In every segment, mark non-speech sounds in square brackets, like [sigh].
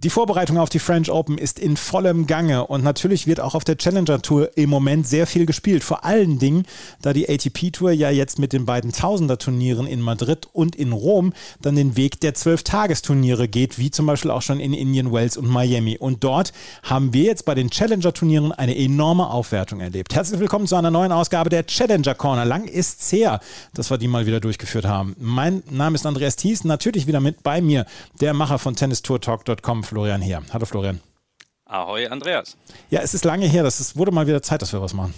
Die Vorbereitung auf die French Open ist in vollem Gange und natürlich wird auch auf der Challenger Tour im Moment sehr viel gespielt. Vor allen Dingen, da die ATP Tour ja jetzt mit den beiden Tausender-Turnieren in Madrid und in Rom dann den Weg der Zwölf-Tagesturniere geht, wie zum Beispiel auch schon in Indian Wells und Miami. Und dort haben wir jetzt bei den Challenger-Turnieren eine enorme Aufwertung erlebt. Herzlich willkommen zu einer neuen Ausgabe der Challenger Corner. Lang ist's her, dass wir die mal wieder durchgeführt haben. Mein Name ist Andreas Thies, natürlich wieder mit bei mir, der Macher von TennistourTalk.com Florian Heer. Hallo Florian. Ahoi Andreas. Ja, es ist lange her, das ist, wurde mal wieder Zeit, dass wir was machen.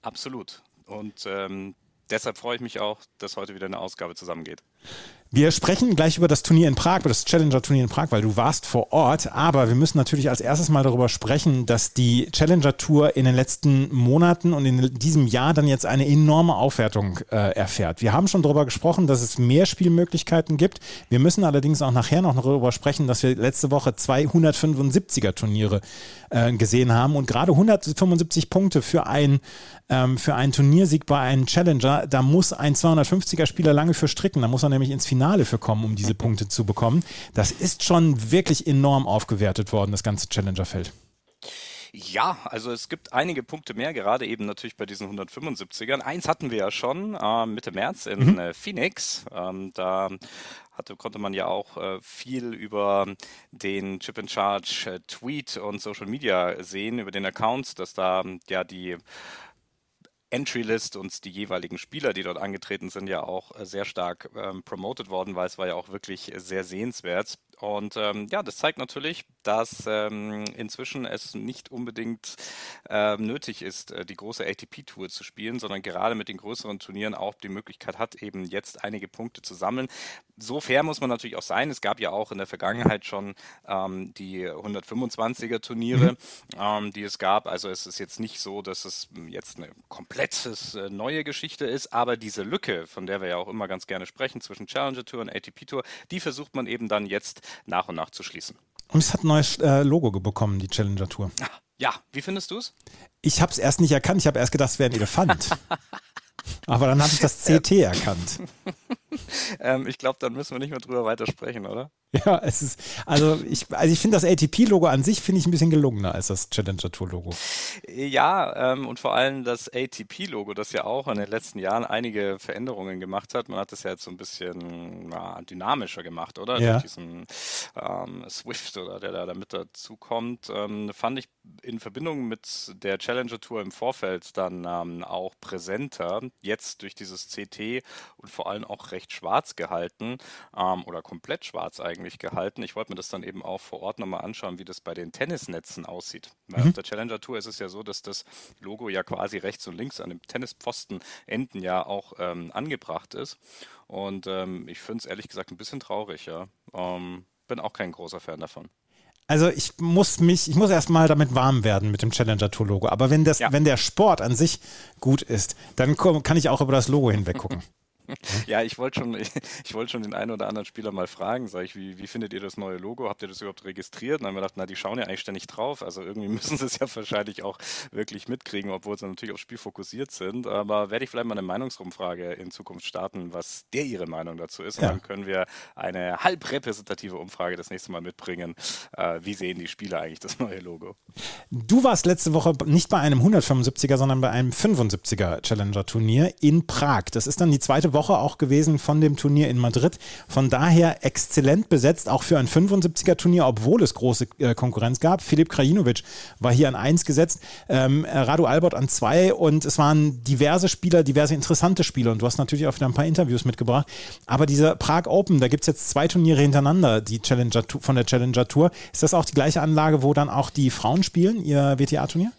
Absolut. Und ähm, deshalb freue ich mich auch, dass heute wieder eine Ausgabe zusammengeht. Wir sprechen gleich über das Turnier in Prag, über das Challenger-Turnier in Prag, weil du warst vor Ort. Aber wir müssen natürlich als erstes mal darüber sprechen, dass die Challenger-Tour in den letzten Monaten und in diesem Jahr dann jetzt eine enorme Aufwertung äh, erfährt. Wir haben schon darüber gesprochen, dass es mehr Spielmöglichkeiten gibt. Wir müssen allerdings auch nachher noch darüber sprechen, dass wir letzte Woche zwei 175er-Turniere äh, gesehen haben und gerade 175 Punkte für ein ähm, für einen Turniersieg bei einem Challenger, da muss ein 250er-Spieler lange für stricken. Da muss er nämlich ins Finale für kommen, um diese Punkte zu bekommen. Das ist schon wirklich enorm aufgewertet worden, das ganze Challenger-Feld. Ja, also es gibt einige Punkte mehr, gerade eben natürlich bei diesen 175ern. Eins hatten wir ja schon äh, Mitte März in mhm. äh, Phoenix. Ähm, da hatte, konnte man ja auch äh, viel über den Chip in Charge äh, Tweet und Social Media sehen, über den Account, dass da ja die Entry-List und die jeweiligen Spieler, die dort angetreten sind, ja auch äh, sehr stark ähm, promoted worden, weil es war ja auch wirklich sehr sehenswert. Und ähm, ja, das zeigt natürlich, dass ähm, inzwischen es nicht unbedingt äh, nötig ist, äh, die große ATP-Tour zu spielen, sondern gerade mit den größeren Turnieren auch die Möglichkeit hat, eben jetzt einige Punkte zu sammeln. So fair muss man natürlich auch sein. Es gab ja auch in der Vergangenheit schon ähm, die 125er Turniere, mhm. Ähm, die es gab. Also es ist jetzt nicht so, dass es jetzt eine komplett äh, neue Geschichte ist, aber diese Lücke, von der wir ja auch immer ganz gerne sprechen, zwischen Challenger Tour und ATP Tour, die versucht man eben dann jetzt nach und nach zu schließen. Und es hat ein neues äh, Logo bekommen, die Challenger Tour. Ja, wie findest du es? Ich habe es erst nicht erkannt. Ich habe erst gedacht, es wäre ein Elefant. [laughs] Aber dann habe ich das CT erkannt. [laughs] ähm, ich glaube, dann müssen wir nicht mehr drüber weitersprechen, oder? [laughs] Ja, es ist, also ich, also ich finde das ATP-Logo an sich finde ich ein bisschen gelungener als das Challenger Tour-Logo. Ja, ähm, und vor allem das ATP-Logo, das ja auch in den letzten Jahren einige Veränderungen gemacht hat. Man hat das ja jetzt so ein bisschen na, dynamischer gemacht, oder? Ja. Durch diesen ähm, Swift oder der da damit dazu kommt, ähm, fand ich in Verbindung mit der Challenger Tour im Vorfeld dann ähm, auch präsenter. Jetzt durch dieses CT und vor allem auch recht schwarz gehalten ähm, oder komplett schwarz eigentlich eigentlich gehalten. Ich wollte mir das dann eben auch vor Ort nochmal anschauen, wie das bei den Tennisnetzen aussieht. Weil mhm. auf der Challenger Tour ist es ja so, dass das Logo ja quasi rechts und links an dem Tennispfosten enden ja auch ähm, angebracht ist. Und ähm, ich finde es ehrlich gesagt ein bisschen traurig, ja. Ähm, bin auch kein großer Fan davon. Also ich muss mich, ich muss erstmal damit warm werden mit dem Challenger Tour Logo. Aber wenn das, ja. wenn der Sport an sich gut ist, dann kann ich auch über das Logo hinweg gucken. [laughs] [laughs] ja, ich wollte schon, ich, [laughs] ich wollte schon den einen oder anderen Spieler mal fragen, sag ich, wie, wie findet ihr das neue Logo? Habt ihr das überhaupt registriert? Und dann haben wir gedacht, na, die schauen ja eigentlich ständig drauf. Also irgendwie [laughs] müssen sie es ja wahrscheinlich auch wirklich mitkriegen, obwohl sie natürlich aufs Spiel fokussiert sind. Aber werde ich vielleicht mal eine Meinungsrumfrage in Zukunft starten, was der ihre Meinung dazu ist. Und ja. dann können wir eine halb repräsentative Umfrage das nächste Mal mitbringen. Äh, wie sehen die Spieler eigentlich das neue Logo? Du warst letzte Woche nicht bei einem 175er, sondern bei einem 75er Challenger Turnier in Prag. Das ist dann die zweite Woche Woche auch gewesen von dem Turnier in Madrid. Von daher exzellent besetzt, auch für ein 75er Turnier, obwohl es große äh, Konkurrenz gab. Filip Krajinovic war hier an 1 gesetzt, ähm, Radu Albert an 2 und es waren diverse Spieler, diverse interessante Spieler und du hast natürlich auch wieder ein paar Interviews mitgebracht. Aber diese Prag Open, da gibt es jetzt zwei Turniere hintereinander, die Challenger von der Challenger Tour. Ist das auch die gleiche Anlage, wo dann auch die Frauen spielen, ihr WTA-Turnier?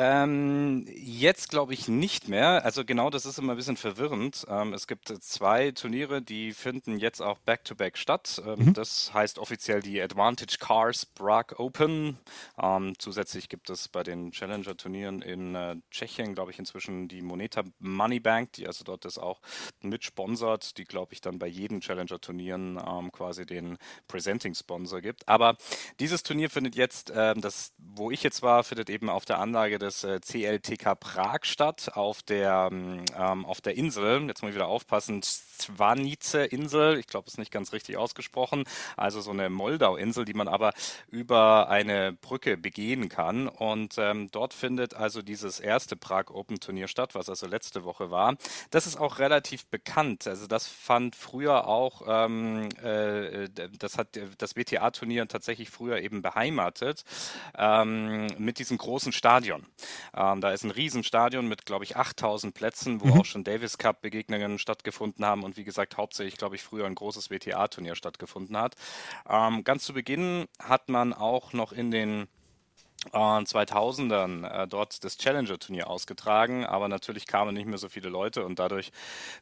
Ähm, jetzt glaube ich nicht mehr. Also genau, das ist immer ein bisschen verwirrend. Ähm, es gibt zwei Turniere, die finden jetzt auch back-to-back -back statt. Ähm, mhm. Das heißt offiziell die Advantage Cars Prague Open. Ähm, zusätzlich gibt es bei den Challenger-Turnieren in äh, Tschechien, glaube ich, inzwischen die Moneta Money Bank, die also dort das auch mitsponsert, die, glaube ich, dann bei jedem Challenger-Turnieren ähm, quasi den Presenting-Sponsor gibt. Aber dieses Turnier findet jetzt, ähm, das, wo ich jetzt war, findet eben auf der Anlage des des äh, CLTK Prag statt auf der, ähm, auf der Insel. Jetzt muss ich wieder aufpassen. Zwanice-Insel. Ich glaube, ist nicht ganz richtig ausgesprochen. Also so eine Moldau-Insel, die man aber über eine Brücke begehen kann. Und ähm, dort findet also dieses erste Prag Open Turnier statt, was also letzte Woche war. Das ist auch relativ bekannt. Also das fand früher auch, ähm, äh, das hat das WTA-Turnier tatsächlich früher eben beheimatet ähm, mit diesem großen Stadion. Ähm, da ist ein Riesenstadion mit, glaube ich, 8000 Plätzen, wo mhm. auch schon Davis Cup Begegnungen stattgefunden haben und wie gesagt hauptsächlich, glaube ich, früher ein großes WTA-Turnier stattgefunden hat. Ähm, ganz zu Beginn hat man auch noch in den 2000ern äh, dort das Challenger-Turnier ausgetragen, aber natürlich kamen nicht mehr so viele Leute und dadurch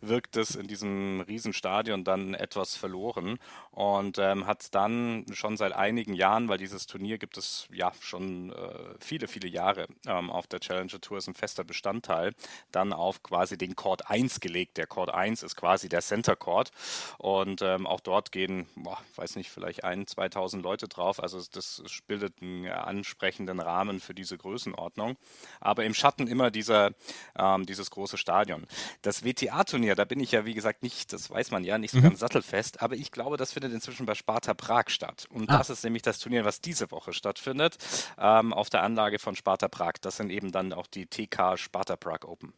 wirkt es in diesem Riesenstadion dann etwas verloren und ähm, hat dann schon seit einigen Jahren, weil dieses Turnier gibt es ja schon äh, viele, viele Jahre ähm, auf der Challenger Tour, ist ein fester Bestandteil, dann auf quasi den Court 1 gelegt. Der Court 1 ist quasi der Center Court und ähm, auch dort gehen, boah, weiß nicht, vielleicht ein, 2000 Leute drauf, also das bildet einen ansprechenden Rahmen für diese Größenordnung. Aber im Schatten immer dieser, ähm, dieses große Stadion. Das WTA-Turnier, da bin ich ja, wie gesagt, nicht, das weiß man ja, nicht so mhm. ganz sattelfest, aber ich glaube, das findet inzwischen bei Sparta Prag statt. Und ah. das ist nämlich das Turnier, was diese Woche stattfindet, ähm, auf der Anlage von Sparta Prag. Das sind eben dann auch die TK Sparta Prag Open.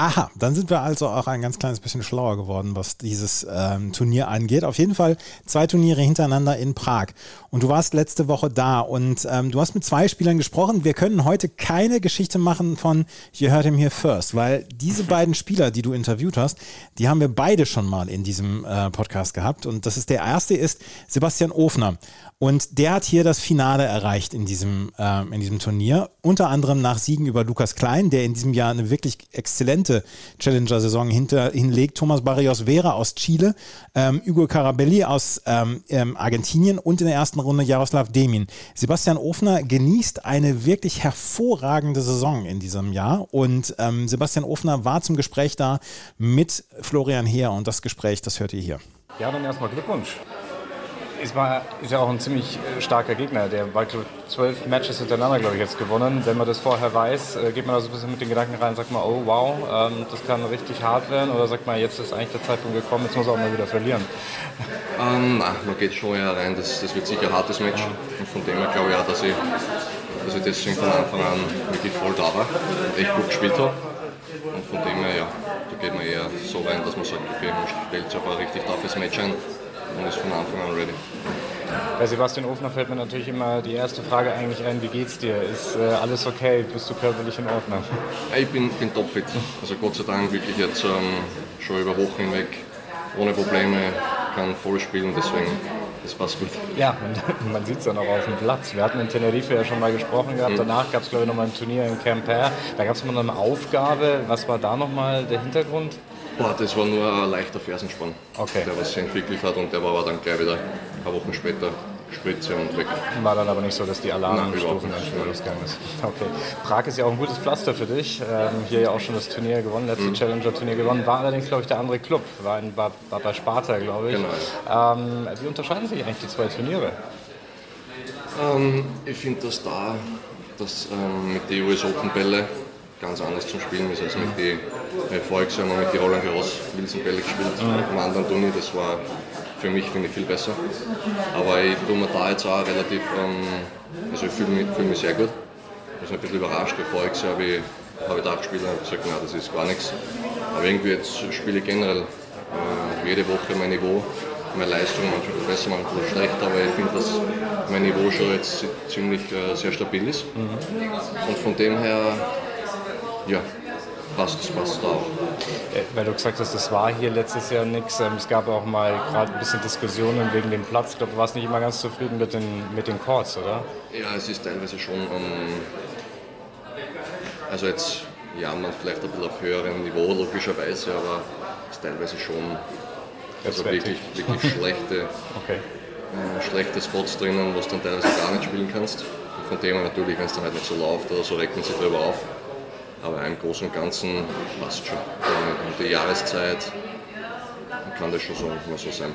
Aha, dann sind wir also auch ein ganz kleines bisschen schlauer geworden, was dieses ähm, Turnier angeht. Auf jeden Fall zwei Turniere hintereinander in Prag. Und du warst letzte Woche da und ähm, du hast mit zwei Spielern gesprochen. Wir können heute keine Geschichte machen von You Heard Him Here First, weil diese [laughs] beiden Spieler, die du interviewt hast, die haben wir beide schon mal in diesem äh, Podcast gehabt. Und das ist der erste ist Sebastian Ofner. Und der hat hier das Finale erreicht in diesem, äh, in diesem Turnier. Unter anderem nach Siegen über Lukas Klein, der in diesem Jahr eine wirklich exzellente Challenger-Saison hinlegt. Thomas Barrios Vera aus Chile, ähm, Hugo Carabelli aus ähm, ähm, Argentinien und in der ersten Runde Jaroslav Demin. Sebastian Ofner genießt eine wirklich hervorragende Saison in diesem Jahr. Und ähm, Sebastian Ofner war zum Gespräch da mit Florian Heer. Und das Gespräch, das hört ihr hier. Ja, dann erstmal Glückwunsch ist, mal, ist ja auch ein ziemlich äh, starker Gegner. Der war zwölf Matches hintereinander, glaube ich, jetzt gewonnen. Wenn man das vorher weiß, äh, geht man da so ein bisschen mit den Gedanken rein und sagt mal, oh wow, ähm, das kann richtig hart werden. Oder sagt man, jetzt ist eigentlich der Zeitpunkt gekommen, jetzt muss er auch mal wieder verlieren. [laughs] Ähm, nein, man geht schon eher rein. Das, das wird sicher ein hartes Match. Und von dem her glaube ich auch, dass ich, dass ich deswegen von Anfang an wirklich voll da war. Echt gut gespielt habe. Und von dem her, ja, da geht man eher so rein, dass man sagt, okay, man stellt sich auf ein richtig toughes Match ein und ist von Anfang an ready. Bei Sebastian Ofner fällt mir natürlich immer die erste Frage eigentlich ein, wie geht's dir? Ist äh, alles okay? Bist du körperlich in Ordnung? Ich bin, bin topfit. Also Gott sei Dank wirklich jetzt ähm, schon über Wochen hinweg ohne Probleme, kann voll spielen, deswegen das passt gut. Ja, man, [laughs] man sieht es dann auch auf dem Platz. Wir hatten in Tenerife ja schon mal gesprochen gehabt. Mhm. Danach gab es, glaube ich, nochmal ein Turnier in Camper. Da gab es mal eine Aufgabe. Was war da nochmal der Hintergrund? Boah, das war nur ein leichter Fersenspann, okay. der was sich entwickelt hat und der war aber dann gleich wieder ein paar Wochen später Spritze und weg. War dann aber nicht so, dass die Alarmstufen dann losgegangen ist. Okay. Prag ist ja auch ein gutes Pflaster für dich. Ähm, hier ja auch schon das Turnier gewonnen, letzte mhm. Challenger-Turnier gewonnen. War allerdings, glaube ich, der andere Club. War, in, war, war bei Sparta, glaube ich. Genau. Ähm, wie unterscheiden sich eigentlich die zwei Turniere? Ähm, ich finde, dass da dass, ähm, mit den US Open Bälle ganz anders zum Spielen ist als mit den äh, Jahr mit die Roland Garros Wilsonbälle gespielt, mhm. im anderen Turnier, das war für mich finde ich viel besser. Aber ich tue mir da jetzt auch relativ, ähm, also ich fühle mich, fühl mich sehr gut. Ich bin ein bisschen überrascht, Jahr habe ich, hab ich da gespielt und habe gesagt, nein, das ist gar nichts. Aber irgendwie jetzt spiele ich generell äh, jede Woche mein Niveau, meine Leistung, manchmal besser, manchmal schlechter, aber ich finde, dass mein Niveau schon jetzt ziemlich äh, sehr stabil ist. Mhm. Und von dem her ja, passt, passt auch. Äh, weil du gesagt hast, das war hier letztes Jahr nichts. Ähm, es gab auch mal gerade ein bisschen Diskussionen wegen dem Platz. Ich glaube, du warst nicht immer ganz zufrieden mit den, mit den Chords, oder? Ja, es ist teilweise schon. Um, also jetzt ja, man vielleicht ein bisschen auf höherem Niveau, logischerweise, aber es ist teilweise schon also wirklich, wirklich [laughs] schlechte, okay. äh, schlechte Spots drinnen, wo du dann teilweise gar nicht spielen kannst. Und von dem her natürlich, wenn es dann halt nicht so läuft oder so, regt man sich drüber auf. Aber im Großen und Ganzen passt schon. Und die Jahreszeit kann das schon so, mal so sein.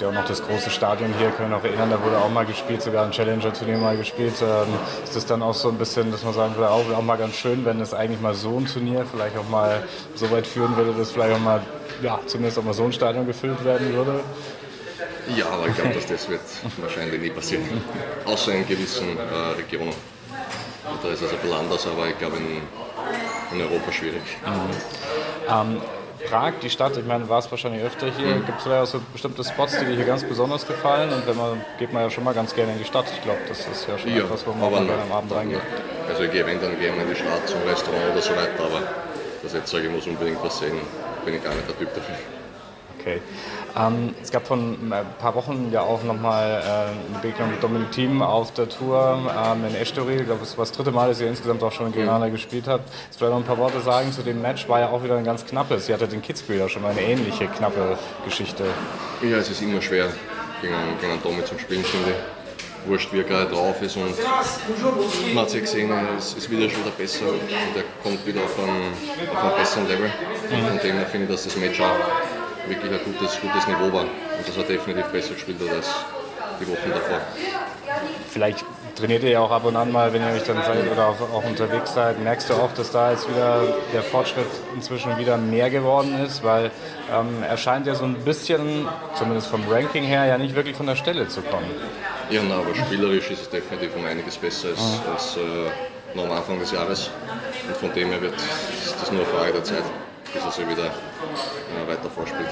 ja auch noch das große Stadion hier, können wir noch erinnern, da wurde auch mal gespielt, sogar ein Challenger-Turnier mal gespielt. Ähm, ist das dann auch so ein bisschen, dass man sagen würde, auch, auch mal ganz schön, wenn es eigentlich mal so ein Turnier vielleicht auch mal so weit führen würde, dass vielleicht auch mal, ja, zumindest auch mal so ein Stadion gefüllt werden würde? Ja, aber ich glaube, dass das wird wahrscheinlich nie passieren. Außer in gewissen äh, Regionen. Da ist es ein bisschen anders, aber ich glaube in, in Europa schwierig. Mhm. Ähm, Prag, die Stadt, ich meine, du warst wahrscheinlich öfter hier. Mhm. Gibt es auch so bestimmte Spots, die dir hier ganz besonders gefallen? Und wenn man, geht man ja schon mal ganz gerne in die Stadt. Ich glaube, das ist ja schon ja, etwas, wo man gerne am Abend reingeht. Also ich gehe wenn dann gerne in die Stadt, zum Restaurant oder so weiter, aber ich jetzt sage, ich muss unbedingt was sehen, bin ich gar nicht der Typ dafür. Okay. Ähm, es gab vor ein paar Wochen ja auch nochmal äh, eine Begegnung mit Dominik Thiem auf der Tour ähm, in Estoril. Ich glaube, es war das dritte Mal, dass ihr insgesamt auch schon gegeneinander mhm. gespielt habt. Jetzt vielleicht noch ein paar Worte sagen zu dem Match. War ja auch wieder ein ganz knappes. Sie hatte den Kitzbühel ja schon mal eine ähnliche knappe Geschichte. Ja, es ist immer schwer, gegen, gegen einen Domi zu spielen, finde ich wurscht, wie er gerade drauf ist. Und man hat es ja gesehen, es ist wieder schon der besser und er kommt wieder auf einen, auf einen besseren Level. Mhm. Von dem her finde ich, dass das Match auch wirklich ein gutes, gutes Niveau war. Und das hat definitiv besser gespielt als die Wochen davor. Vielleicht trainiert ihr ja auch ab und an mal, wenn ihr euch dann seid oder auch, auch, unterwegs seid. Merkst du auch, dass da jetzt wieder der Fortschritt inzwischen wieder mehr geworden ist? Weil ähm, er scheint ja so ein bisschen, zumindest vom Ranking her, ja nicht wirklich von der Stelle zu kommen. Ja, na, aber spielerisch ist es definitiv um einiges besser als, mhm. als äh, noch am Anfang des Jahres. Und von dem her wird das nur eine Frage der Zeit bis er sich wieder äh, weiter vorspielt.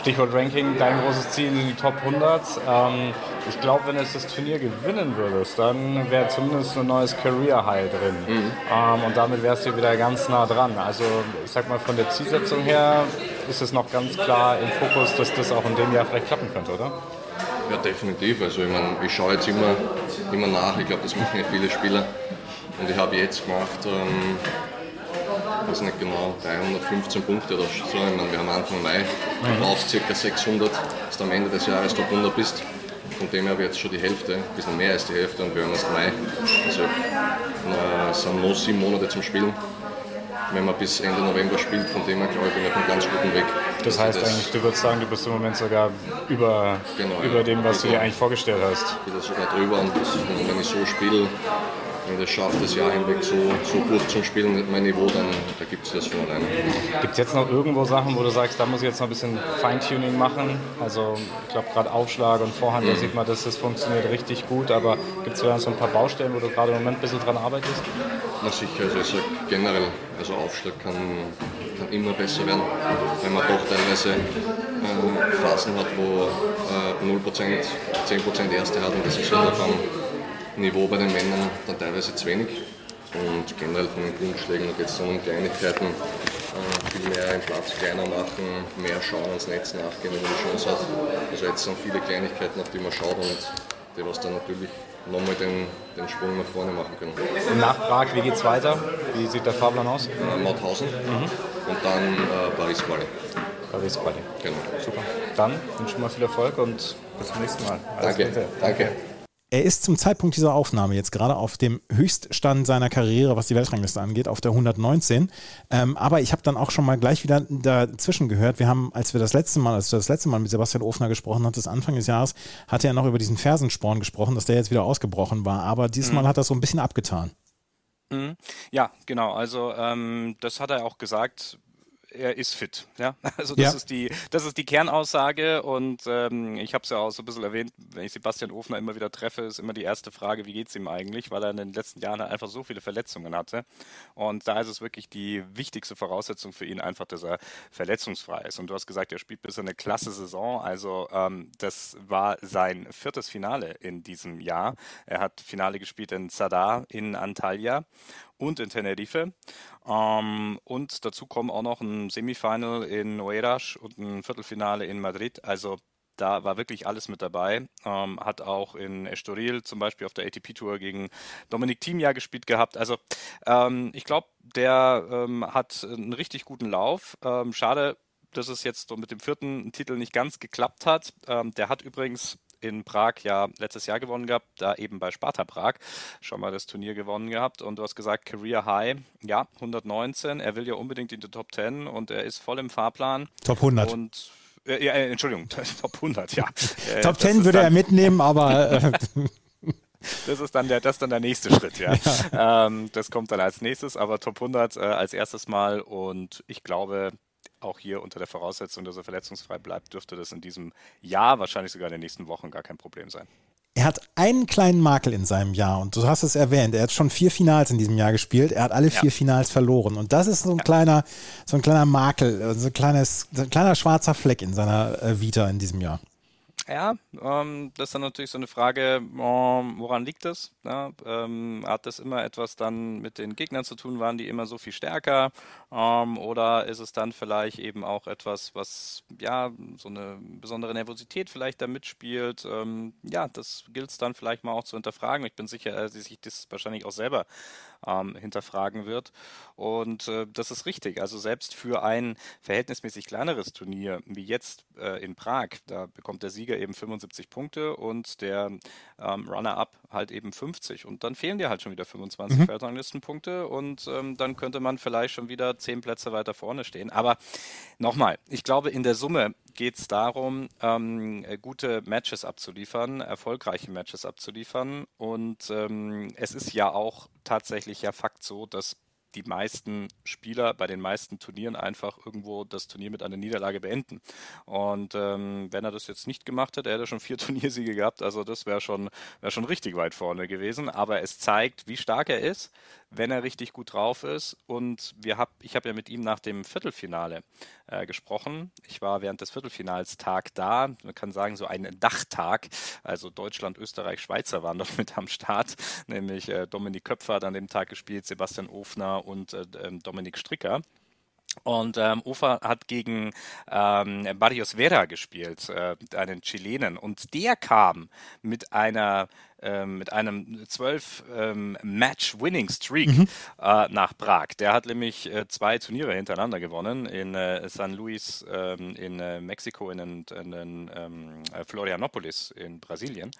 Stichwort Ranking, dein großes Ziel sind die Top 100. Ähm, ich glaube, wenn du das Turnier gewinnen würdest, dann wäre zumindest ein neues Career High drin. Mhm. Ähm, und damit wärst du wieder ganz nah dran. Also ich sag mal, von der Zielsetzung her ist es noch ganz klar im Fokus, dass das auch in dem Jahr vielleicht klappen könnte, oder? Ja, definitiv. Also ich, mein, ich schaue jetzt immer, immer nach. Ich glaube, das machen ja viele Spieler. Und ich habe jetzt gemacht, ähm, weiß nicht genau, 315 Punkte oder so. Ich meine, wir haben Anfang Mai, du brauchst ca. 600, dass du am Ende des Jahres Top 100 bist. Von dem her ich jetzt schon die Hälfte, ein bisschen mehr als die Hälfte und wir haben erst Mai. Also es sind noch sieben Monate zum Spielen. Wenn man bis Ende November spielt, von dem her glaube ich, bin ich auf einem ganz guten Weg. Das heißt also das eigentlich, du würdest sagen, du bist im Moment sogar über, genau, über ja. dem, was also, du dir eigentlich vorgestellt hast. Ich bin sogar drüber und wenn ich so spiele, wenn das schafft, das Jahr hinweg so, so gut zu spielen mit meinem Niveau, dann da gibt es das von alleine. Gibt es jetzt noch irgendwo Sachen, wo du sagst, da muss ich jetzt noch ein bisschen Feintuning machen? Also ich glaube gerade Aufschlag und Vorhand, mhm. da sieht man, dass das funktioniert richtig gut, aber gibt es so ein paar Baustellen, wo du gerade im Moment ein bisschen dran arbeitest? Na sicher, also ich sage generell, also Aufschlag kann, kann immer besser werden, wenn man doch teilweise äh, Phasen hat, wo äh, 0%, 10% Erste hat und das ist auf einem Niveau bei den Männern dann teilweise zu wenig. Und generell von den Grundschlägen, geht es um Kleinigkeiten, äh, viel mehr den Platz kleiner machen, mehr schauen ans Netz nachgehen, wenn man die Chance hat. Also jetzt sind viele Kleinigkeiten, auf die man schaut und die was dann natürlich nochmal den, den Sprung nach vorne machen können. Nach Prag, wie geht es weiter? Wie sieht der Fahrplan aus? Äh, Mauthausen mhm. und dann äh, Paris-Quali. Paris-Quali. Genau. Super. Dann wünsche ich mal viel Erfolg und bis zum nächsten Mal. Alles Danke. Gute. Danke. Er ist zum Zeitpunkt dieser Aufnahme jetzt gerade auf dem Höchststand seiner Karriere, was die Weltrangliste angeht, auf der 119. Ähm, aber ich habe dann auch schon mal gleich wieder dazwischen gehört. Wir haben, als wir das letzte Mal, als du das letzte Mal mit Sebastian Ofner gesprochen hattest, Anfang des Jahres, hatte er noch über diesen Fersensporn gesprochen, dass der jetzt wieder ausgebrochen war. Aber diesmal mhm. hat er so ein bisschen abgetan. Mhm. Ja, genau. Also ähm, das hat er auch gesagt er ist fit. Ja? [laughs] Also das, ja. Ist die, das ist die Kernaussage und ähm, ich habe es ja auch so ein bisschen erwähnt, wenn ich Sebastian Ofner immer wieder treffe, ist immer die erste Frage, wie geht es ihm eigentlich, weil er in den letzten Jahren einfach so viele Verletzungen hatte und da ist es wirklich die wichtigste Voraussetzung für ihn einfach, dass er verletzungsfrei ist und du hast gesagt, er spielt bisher eine klasse Saison, also ähm, das war sein viertes Finale in diesem Jahr. Er hat Finale gespielt in Zadar in Antalya und in Tenerife. Ähm, und dazu kommen auch noch ein Semifinal in Oeiras und ein Viertelfinale in Madrid. Also da war wirklich alles mit dabei. Ähm, hat auch in Estoril zum Beispiel auf der ATP-Tour gegen Dominik Thiem gespielt gehabt. Also ähm, ich glaube, der ähm, hat einen richtig guten Lauf. Ähm, schade, dass es jetzt mit dem vierten Titel nicht ganz geklappt hat. Ähm, der hat übrigens in Prag ja letztes Jahr gewonnen gehabt, da eben bei Sparta Prag schon mal das Turnier gewonnen gehabt und du hast gesagt Career High, ja, 119, er will ja unbedingt in die Top 10 und er ist voll im Fahrplan. Top 100. Und Äh, ja, äh, Entschuldigung, [laughs] Top 100, ja. [laughs] Äh, Top 10 würde er mitnehmen, aber. Äh, [laughs] das ist dann der, das dann der nächste Schritt, ja. ja. Ähm, das kommt dann als nächstes, aber Top 100 äh, als erstes Mal und ich glaube, auch hier unter der Voraussetzung, dass er verletzungsfrei bleibt, dürfte das in diesem Jahr, wahrscheinlich sogar in den nächsten Wochen, gar kein Problem sein. Er hat einen kleinen Makel in seinem Jahr und du hast es erwähnt. Er hat schon vier Finals in diesem Jahr gespielt. Er hat alle vier ja. Finals verloren und das ist so ein ja. kleiner, so ein kleiner Makel, so ein kleines, so ein kleiner schwarzer Fleck in seiner äh, Vita in diesem Jahr. Ja, ähm, das ist dann natürlich so eine Frage, ähm, woran liegt das? Ja, ähm, hat das immer etwas dann mit den Gegnern zu tun? Waren die immer so viel stärker? Ähm, oder ist es dann vielleicht eben auch etwas, was ja so eine besondere Nervosität vielleicht da mitspielt? Ähm, ja, das gilt es dann vielleicht mal auch zu hinterfragen. Ich bin sicher, dass sich das wahrscheinlich auch selber ähm, hinterfragen wird. Und äh, das ist richtig. Also selbst für ein verhältnismäßig kleineres Turnier wie jetzt äh, in Prag, da bekommt der Sieger eben 75 Punkte und der ähm, Runner-up halt eben 50. Und dann fehlen dir halt schon wieder 25 mhm. Weltranglistenpunkte und ähm, dann könnte man vielleicht schon wieder zehn Plätze weiter vorne stehen. Aber nochmal, ich glaube, in der Summe geht es darum, ähm, gute Matches abzuliefern, erfolgreiche Matches abzuliefern. Und ähm, es ist ja auch tatsächlich ja Fakt so, dass die meisten Spieler bei den meisten Turnieren einfach irgendwo das Turnier mit einer Niederlage beenden. Und ähm, wenn er das jetzt nicht gemacht hätte, er hätte schon vier [laughs] Turniersiege gehabt. Also das wäre schon, wär schon richtig weit vorne gewesen. Aber es zeigt, wie stark er ist, wenn er richtig gut drauf ist. Und wir hab, ich habe ja mit ihm nach dem Viertelfinale äh, gesprochen. Ich war während des Viertelfinals Tag da. Man kann sagen, so ein Dachtag. Also Deutschland, Österreich, Schweizer waren noch [laughs] mit am Start. Nämlich äh, Dominik Köpfer hat an dem Tag gespielt, Sebastian Ofner und äh, ähm, Dominik Stricker. Und ähm, Ufa hat gegen ähm, Barrios Vera gespielt, äh, einen Chilenen. Und der kam mit einer ähm, mit einem 12 ähm, mhm. äh, nach Prag. Der hat nämlich äh, zwei Turniere hintereinander gewonnen in äh, San Luis ähm, in äh, Mexiko, in, in, in ähm, Florianopolis in Brasilien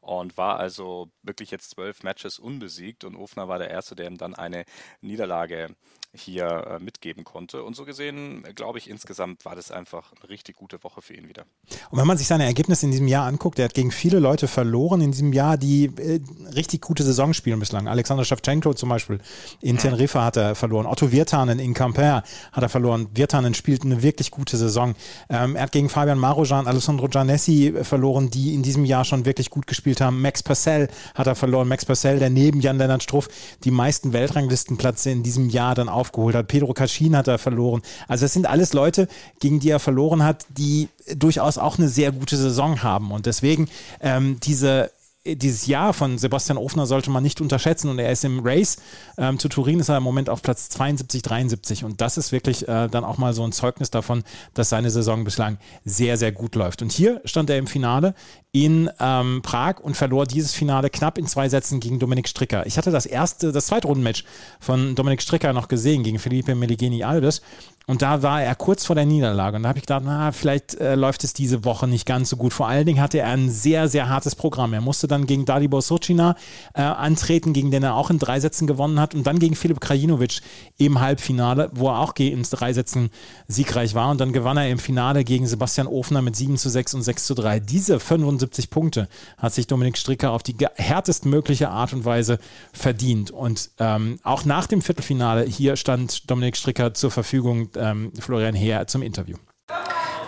und war also wirklich jetzt zwölf Matches unbesiegt und Ofner war der Erste, der ihm dann eine Niederlage hier äh, mitgeben konnte. Und so gesehen, glaube ich, insgesamt war das einfach eine richtig gute Woche für ihn wieder. Und wenn man sich seine Ergebnisse in diesem Jahr anguckt, er hat gegen viele Leute verloren in diesem Jahr, die äh, richtig gute Saison spielen bislang. Alexander Schawtschenko zum Beispiel in Teneriffa hat er verloren. Otto Virtanen in Camper hat er verloren. Virtanen spielt eine wirklich gute Saison. Ähm, er hat gegen Fabian Marojan, Alessandro Giannessi verloren, die in diesem Jahr schon wirklich gut gespielt haben. Max Purcell hat er verloren. Max Purcell, der neben Jan-Lennart Struff die meisten Weltranglistenplätze in diesem Jahr dann auf aufgeholt hat. Pedro Caschin hat er verloren. Also das sind alles Leute, gegen die er verloren hat, die durchaus auch eine sehr gute Saison haben. Und deswegen ähm, diese dieses Jahr von Sebastian Ofner sollte man nicht unterschätzen und er ist im Race ähm, zu Turin ist er im Moment auf Platz 72, 73 und das ist wirklich äh, dann auch mal so ein Zeugnis davon, dass seine Saison bislang sehr, sehr gut läuft. Und hier stand er im Finale in ähm, Prag und verlor dieses Finale knapp in zwei Sätzen gegen Dominik Stricker. Ich hatte das erste, das zweite Rundenmatch von Dominik Stricker noch gesehen gegen Felipe Meligeni Alves und da war er kurz vor der Niederlage. Und da habe ich gedacht, na, vielleicht äh, läuft es diese Woche nicht ganz so gut. Vor allen Dingen hatte er ein sehr, sehr hartes Programm. Er musste dann gegen Dalibor Socina äh, antreten, gegen den er auch in drei Sätzen gewonnen hat. Und dann gegen Filip Krajinovic im Halbfinale, wo er auch in drei Sätzen siegreich war. Und dann gewann er im Finale gegen Sebastian Ofner mit 7 zu 6 und 6 zu 3. Diese 75 Punkte hat sich Dominik Stricker auf die härtestmögliche Art und Weise verdient. Und ähm, auch nach dem Viertelfinale hier stand Dominik Stricker zur Verfügung ähm, Florian Heer zum Interview.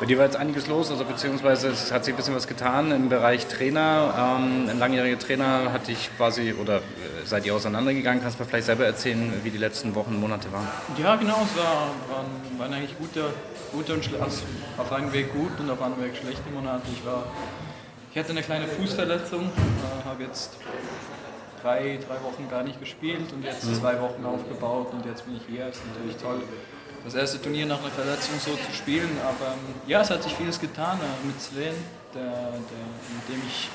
Bei dir war jetzt einiges los, also beziehungsweise es hat sich ein bisschen was getan im Bereich Trainer. Ähm, ein langjähriger Trainer hat dich quasi, oder äh, seid ihr auseinandergegangen? Kannst du mir vielleicht selber erzählen, wie die letzten Wochen, Monate waren? Ja, genau, es war, waren, waren eigentlich gute, gute und also auf einem Weg gut und auf einem Weg schlechte Monate. Ich, war, ich hatte eine kleine Fußverletzung, äh, habe jetzt drei, drei Wochen gar nicht gespielt und jetzt mhm. zwei Wochen aufgebaut und jetzt bin ich hier. Ist natürlich toll das erste Turnier nach einer Verletzung so zu spielen. Aber ähm, ja, es hat sich vieles getan äh, mit Sven, der, der, mit dem ich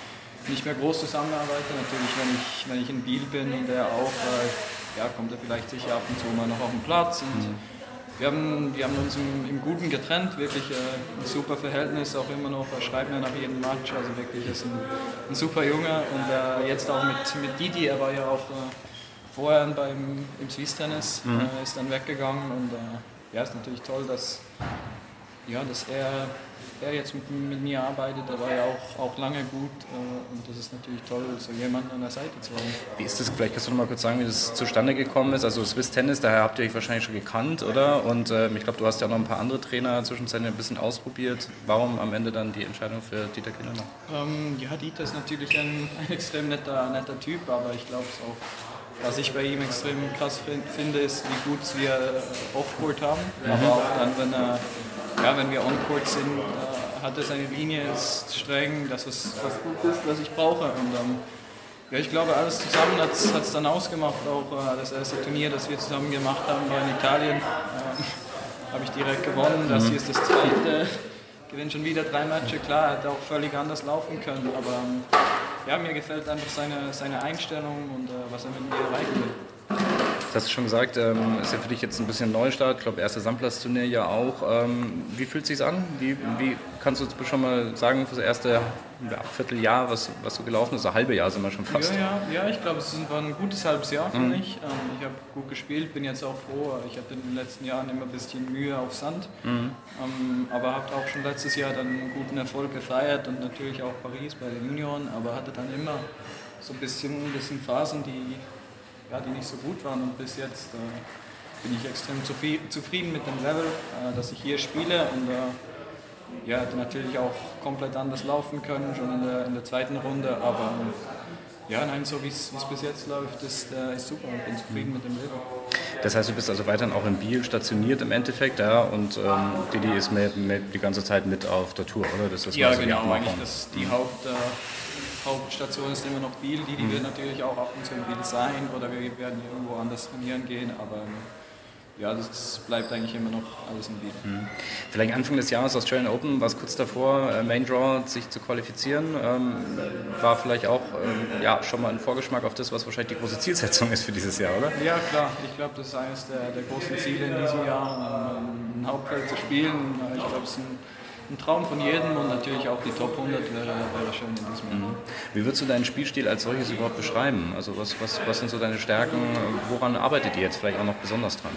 nicht mehr groß zusammenarbeite. Natürlich, wenn ich, wenn ich in Biel bin und er auch, äh, ja, kommt er vielleicht sicher ab und zu mal noch auf den Platz. Und mhm. wir, haben, wir haben uns im, im Guten getrennt, wirklich äh, ein super Verhältnis, auch immer noch. Er schreibt mir nach jedem Match, also wirklich ist ein, ein super Junge. Und äh, jetzt auch mit, mit Didi, er war ja auch äh, vorher beim, im Swiss Tennis, mhm. Äh, ist dann weggegangen und ja, ist natürlich toll, dass, ja, dass er er jetzt mit, mit mir arbeitet, der war ja auch, auch lange gut äh, und das ist natürlich toll, so jemanden an der Seite zu haben. Wie ist das, vielleicht kannst du noch mal kurz sagen, wie das zustande gekommen ist? Also Swiss Tennis, daher habt ihr euch wahrscheinlich schon gekannt, oder? Und äh, ich glaube, du hast ja noch ein paar andere Trainer zwischenzeitlich ein bisschen ausprobiert. Warum am Ende dann die Entscheidung für Dieter Kindermann? Ähm, ja, Dieter ist natürlich ein, [laughs] ein extrem netter, netter Typ, aber ich glaube es auch was ich bei ihm extrem krass finde, ist, wie gut wir Off-Court haben. Mhm. Aber auch dann, wenn, er, ja, wenn wir On-Court sind, äh, hat er seine Linie, ist streng, das ist was gut ist, was ich brauche. Und ähm, ja, ich glaube, alles zusammen hat es dann ausgemacht. Auch äh, das erste Turnier, das wir zusammen gemacht haben, war in Italien. Äh, Habe ich direkt gewonnen. Das mhm. hier ist das zweite. Gewinnt schon wieder drei Matches. Klar, hätte auch völlig anders laufen können. Aber ähm, ja, mir gefällt einfach seine, seine Einstellung und äh, was er mit mir erreichen will. Das hast du schon gesagt, ähm, ist ja für dich jetzt ein bisschen Neustart. Ich glaube, erste Sandplatzturnier ja auch. Ähm, wie fühlt es sich an? Wie, wie kannst du schon mal sagen für das erste ja, Vierteljahr, was, was so gelaufen ist. Ein halbes Jahr sind wir schon fast. Ja, ja, ja ich glaube, es war ein gutes halbes Jahr für mhm. mich. Ähm, ich habe gut gespielt, bin jetzt auch froh. Ich hatte in den letzten Jahren immer ein bisschen Mühe auf Sand, mhm. ähm, aber habe auch schon letztes Jahr dann einen guten Erfolg gefeiert und natürlich auch Paris bei den Junioren, aber hatte dann immer so ein bisschen, ein bisschen Phasen, die, ja, die nicht so gut waren. Und bis jetzt äh, bin ich extrem zufrieden mit dem Level, äh, dass ich hier spiele. Und äh, ja, natürlich auch komplett anders laufen können, schon in der, in der zweiten Runde, aber ja, nein, so wie es bis jetzt läuft, ist, äh, ist super und bin zufrieden mit dem Leben. Das heißt, du bist also weiterhin auch in Biel stationiert im Endeffekt, ja, und ähm, Didi ist mit, mit die ganze Zeit mit auf der Tour, oder? Das ist ja, genau, eigentlich das, die Haupt, äh, Hauptstation ist immer noch Biel. Didi mhm. wird natürlich auch ab und zu in Biel sein oder wir werden irgendwo anders trainieren gehen, aber ja, das bleibt eigentlich immer noch alles im Biel. Mhm. Vielleicht Anfang des Jahres Australian Open, war es kurz davor, äh, Main Draw sich zu qualifizieren. Ähm, war vielleicht auch ähm, ja, schon mal ein Vorgeschmack auf das, was wahrscheinlich die große Zielsetzung ist für dieses Jahr, oder? Ja, klar. Ich glaube, das ist eines der, der großen Ziele in diesem Jahr, ähm, ein Hauptfeld zu spielen. Ich glaube, es ist ein ein Traum von jedem und natürlich auch die Top 100 wäre, wäre schön in diesem Jahr. Mhm. Wie würdest du deinen Spielstil als solches überhaupt beschreiben? Also was, was, was sind so deine Stärken? Woran arbeitet ihr jetzt vielleicht auch noch besonders dran?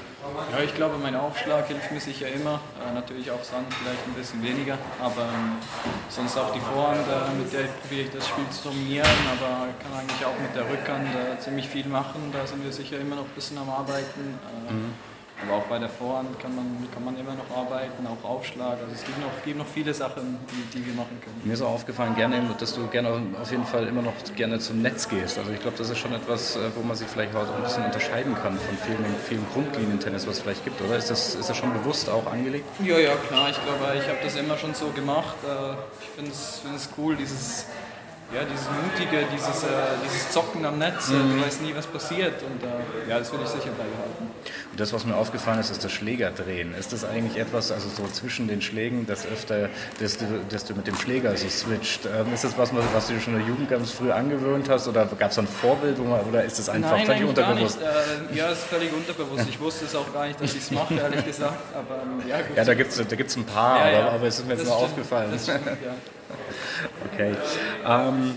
Ja, ich glaube, mein Aufschlag hilft mir sicher immer. Äh, natürlich auch Sand vielleicht ein bisschen weniger, aber ähm, sonst auch die Vorhand, äh, mit der probiere ich das Spiel zu dominieren, aber kann eigentlich auch mit der Rückhand äh, ziemlich viel machen. Da sind wir sicher immer noch ein bisschen am Arbeiten. Äh, mhm. Aber auch bei der Vorhand kann man, kann man immer noch arbeiten, auch Aufschlag. Also es gibt noch, gibt noch viele Sachen, die, die wir machen können. Mir ist auch aufgefallen, gerne, dass du gerne auf jeden Fall immer noch gerne zum Netz gehst. Also ich glaube, das ist schon etwas, äh, wo man sich vielleicht auch ein bisschen unterscheiden kann von vielen, vielen Grundlinien-Tennis, was es vielleicht gibt, oder? Ist das, ist das schon bewusst auch angelegt? Ja, ja, klar. Ich glaube, ich habe das immer schon so gemacht. Äh, ich finde es, cool, dieses ja, dieses Mutige, dieses, äh, dieses Zocken am Netz, mhm. du weißt nie, was passiert und äh, ja, das will ich sicher beibehalten. Und das, was mir aufgefallen ist, ist das Schlägerdrehen. Ist das eigentlich etwas, also so zwischen den Schlägen, dass öfter, dass du, dass du mit dem Schläger so switcht? Ähm, ist das was, was du dir schon in der Jugend ganz früh angewöhnt hast oder gab es ein Vorbild man, oder ist das einfach Nein, völlig unterbewusst? Äh, ja, es ist völlig unterbewusst. Ich wusste es auch gar nicht, dass ich es mache, ehrlich gesagt. Aber, ähm, ja, gut, ja, da gibt es da gibt's ein paar, ja, aber, aber, es ist mir jetzt nur aufgefallen. Das stimmt, ja. Okay. Ähm,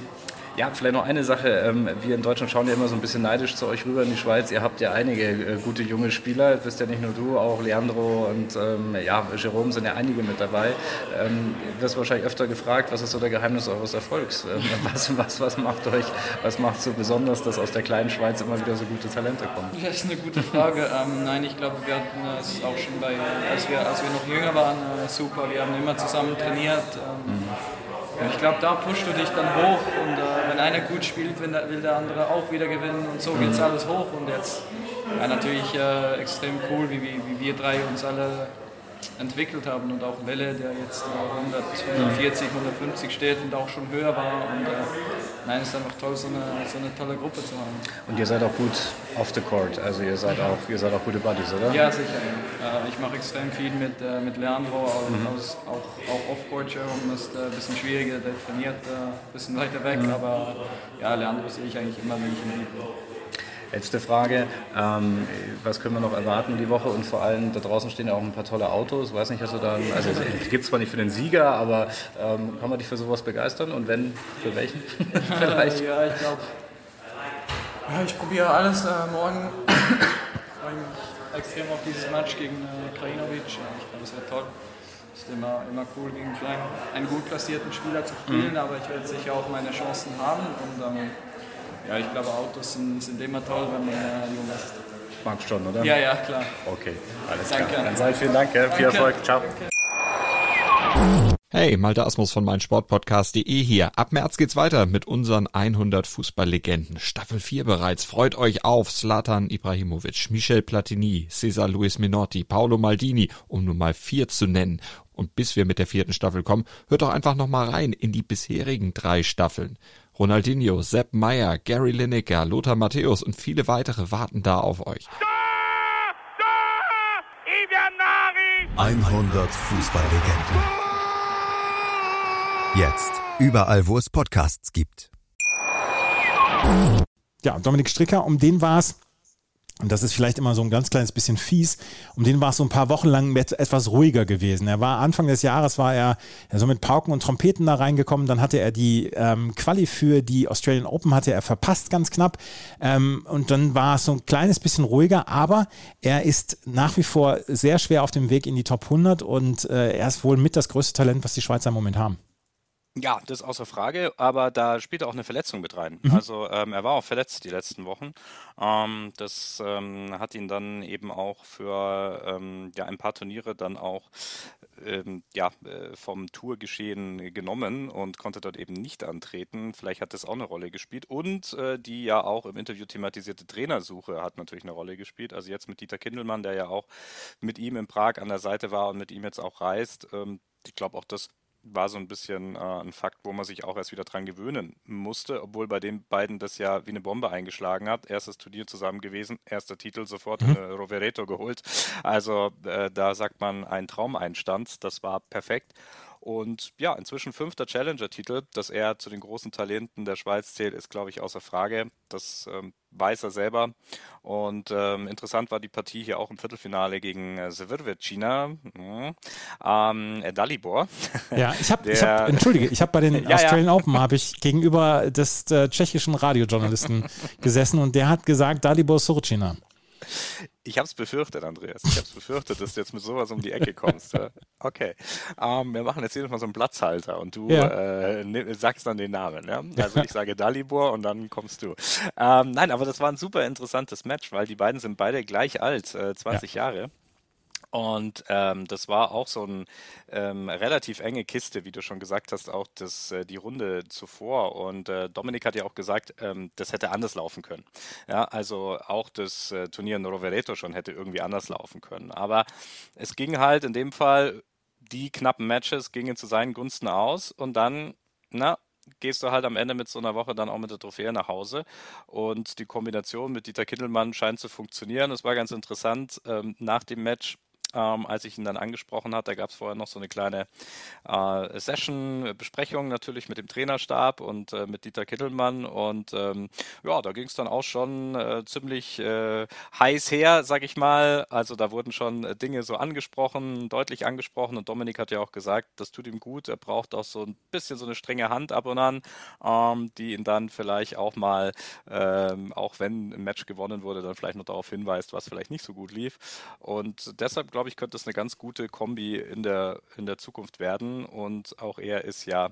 ja, vielleicht noch eine Sache. Ähm, wir in Deutschland schauen ja immer so ein bisschen neidisch zu euch rüber in die Schweiz. Ihr habt ja einige äh, gute junge Spieler. Du bist ja nicht nur du, auch Leandro und ähm, ja, Jerome sind ja einige mit dabei. Ähm, wirst wahrscheinlich öfter gefragt, was ist so der Geheimnis eures Erfolgs? Ähm, [laughs] was, was, was macht euch, was macht so besonders, dass aus der kleinen Schweiz immer wieder so gute Talente kommen? Das ist eine gute Frage. [laughs] ähm, nein, ich glaube, wir hatten es auch schon bei, als wir, als wir noch jünger waren, äh, super. Wir haben immer zusammen trainiert. Ähm, mhm ich glaube, da pusht du dich dann hoch und äh, wenn einer gut spielt, will der, will der andere auch wieder gewinnen und so geht es alles hoch und jetzt ja, natürlich äh, extrem cool, wie, wie, wie wir drei uns alle entwickelt haben und auch Welle, der jetzt 140, 150 steht und auch schon höher war. Und äh, nein, es ist einfach toll, so eine, so eine tolle Gruppe zu haben. Und ihr seid auch gut off the court, also ihr seid auch, ihr seid auch gute Buddies, oder? Ja, sicher. Äh, ich mache extrem viel mit, äh, mit Leandro, mhm. aus, auch, auch off-court. Jerome ist äh, ein bisschen schwieriger, der trainiert ein bisschen weiter weg, mhm. aber ja, Leandro sehe ich eigentlich immer, wenn ich ihn liebe. Letzte Frage, ähm, was können wir noch erwarten die Woche und vor allem da draußen stehen ja auch ein paar tolle Autos, weiß nicht, hast du da, also es gibt zwar nicht für den Sieger, aber ähm, kann man dich für sowas begeistern und wenn, für welchen [laughs] vielleicht? ja, ich glaube, ja, ich probiere alles äh, morgen, extrem auf dieses Match gegen äh, Krajinovic, ich glaube, es wird toll. ist immer, immer cool, gegen einen, einen gut klassierten Spieler zu spielen, mhm. aber ich werde sicher auch meine Chancen haben. Und ähm, ja, ich glaube, Autos sind, sind immer toll, wenn man äh, jung ist. Magst schon, oder? Ja, ja, klar. Okay, alles Danke. klar. Dann sage ich vielen Dank, Danke. viel Erfolg. Ciao. Danke. Hey, Malte Asmus von meinsportpodcast.de hier. Ab März geht's weiter mit unseren 100 Fußballlegenden. Staffel 4 bereits. Freut euch auf Zlatan Ibrahimovic, Michel Platini, Cesar Luis Minotti, Paolo Maldini, um nur mal vier zu nennen. Und bis wir mit der vierten Staffel kommen, hört doch einfach noch mal rein in die bisherigen drei Staffeln. Ronaldinho, Sepp Meyer, Gary Lineker, Lothar Matthäus und viele weitere warten da auf euch. 100 Fußballlegenden. Jetzt. Überall, wo es Podcasts gibt. Ja, Dominik Stricker, um den war es und das ist vielleicht immer so ein ganz kleines bisschen fies, um den war es so ein paar Wochen lang etwas ruhiger gewesen. Er war Anfang des Jahres war er so mit Pauken und Trompeten da reingekommen, dann hatte er die ähm, Quali für die Australian Open hatte er verpasst ganz knapp ähm, und dann war es so ein kleines bisschen ruhiger, aber er ist nach wie vor sehr schwer auf dem Weg in die Top 100 und äh, er ist wohl mit das größte Talent, was die Schweizer im Moment haben. Ja, das ist außer Frage, aber da spielt auch eine Verletzung mit rein. Mhm. Also ähm, er war auch verletzt die letzten Wochen. Ähm, das ähm, hat ihn dann eben auch für ähm, ja, ein paar Turniere dann auch ähm, ja, äh, vom Tourgeschehen genommen und konnte dort eben nicht antreten. Vielleicht hat das auch eine Rolle gespielt. Und äh, die ja auch im Interview thematisierte Trainersuche hat natürlich eine Rolle gespielt. Also jetzt mit Dieter Kindelmann, der ja auch mit ihm in Prag an der Seite war und mit ihm jetzt auch reist. Ähm, ich glaube auch das war so ein bisschen äh, ein Fakt, wo man sich auch erst wieder dran gewöhnen musste, obwohl bei den beiden das ja wie eine Bombe eingeschlagen hat. Erstes Turnier zusammen gewesen, erster Titel sofort mhm. äh, Rovereto geholt. Also äh, da sagt man ein Traumeinstand, das war perfekt. Und ja, inzwischen fünfter Challenger-Titel. Dass er zu den großen Talenten der Schweiz zählt, ist, glaube ich, außer Frage. Das ähm, weiß er selber. Und ähm, interessant war die Partie hier auch im Viertelfinale gegen äh. Mhm. Ähm, äh, Dalibor. [laughs] Ja, ich habe, hab, entschuldige, ich habe bei den [laughs] ja, Australian ja. Open habe ich gegenüber des äh, tschechischen Radiojournalisten [laughs] gesessen und der hat gesagt Dalibor Surcina. Ich habe es befürchtet, Andreas. Ich habe es befürchtet, dass du jetzt mit sowas um die Ecke kommst. Okay. Ähm, wir machen jetzt jedes Mal so einen Platzhalter und du ja. äh, ne, sagst dann den Namen. Ja? Also ich sage Dalibor und dann kommst du. Ähm, nein, aber das war ein super interessantes Match, weil die beiden sind beide gleich alt, äh, 20 ja. Jahre. Und ähm, das war auch so eine ähm, relativ enge Kiste, wie du schon gesagt hast, auch das, äh, die Runde zuvor. Und äh, Dominik hat ja auch gesagt, ähm, das hätte anders laufen können. Ja, also auch das äh, Turnier in Rovereto schon hätte irgendwie anders laufen können. Aber es ging halt in dem Fall, die knappen Matches gingen zu seinen Gunsten aus und dann, na, gehst du halt am Ende mit so einer Woche dann auch mit der Trophäe nach Hause. Und die Kombination mit Dieter Kindelmann scheint zu funktionieren. Es war ganz interessant. Ähm, nach dem Match ähm, als ich ihn dann angesprochen hatte. Da gab es vorher noch so eine kleine äh, Session, Besprechung natürlich mit dem Trainerstab und äh, mit Dieter Kittelmann. Und ähm, ja, da ging es dann auch schon äh, ziemlich äh, heiß her, sag ich mal. Also da wurden schon Dinge so angesprochen, deutlich angesprochen. Und Dominik hat ja auch gesagt, das tut ihm gut. Er braucht auch so ein bisschen so eine strenge Hand ab und an, ähm, die ihn dann vielleicht auch mal, ähm, auch wenn ein Match gewonnen wurde, dann vielleicht noch darauf hinweist, was vielleicht nicht so gut lief. Und deshalb glaube glaube ich, könnte es eine ganz gute Kombi in der, in der Zukunft werden. Und auch er ist ja